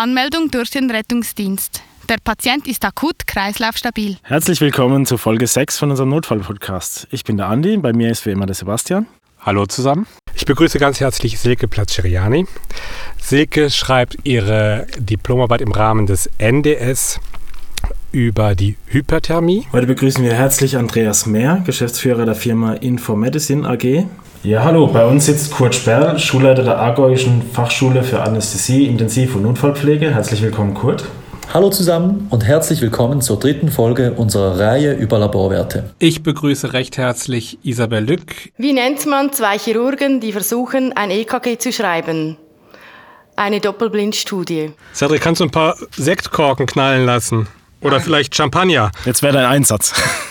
Anmeldung durch den Rettungsdienst. Der Patient ist akut kreislaufstabil. Herzlich willkommen zu Folge 6 von unserem Notfallpodcast. Ich bin der Andi, bei mir ist wie immer der Sebastian. Hallo zusammen. Ich begrüße ganz herzlich Silke Platzeriani. Silke schreibt ihre Diplomarbeit im Rahmen des NDS über die Hyperthermie. Heute begrüßen wir herzlich Andreas Mehr, Geschäftsführer der Firma Infomedicine AG. Ja, hallo, bei uns sitzt Kurt Sperl, Schulleiter der Argäuischen Fachschule für Anästhesie, Intensiv- und Notfallpflege. Herzlich willkommen, Kurt. Hallo zusammen und herzlich willkommen zur dritten Folge unserer Reihe über Laborwerte. Ich begrüße recht herzlich Isabel Lück. Wie nennt man zwei Chirurgen, die versuchen, ein EKG zu schreiben? Eine Doppelblindstudie. Cedric, kannst du ein paar Sektkorken knallen lassen? Oder vielleicht Champagner? Jetzt wäre dein Einsatz.